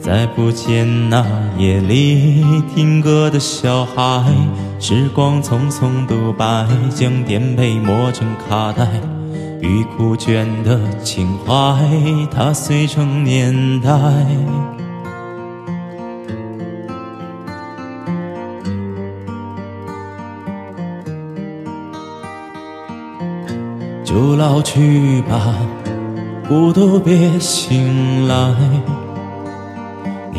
再不见那夜里听歌的小孩。时光匆匆独白，将颠沛磨成卡带。欲枯卷的情怀，它碎成年代。就老去吧，孤独别醒来。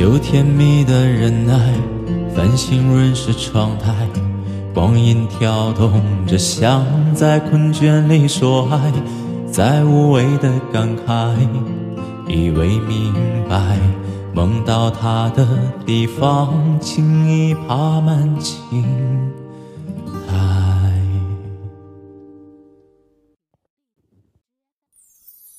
就甜蜜的忍耐，繁星润湿窗台，光阴跳动着，像在困倦里说爱，在无谓的感慨，以为明白，梦到他的地方，轻易爬满青。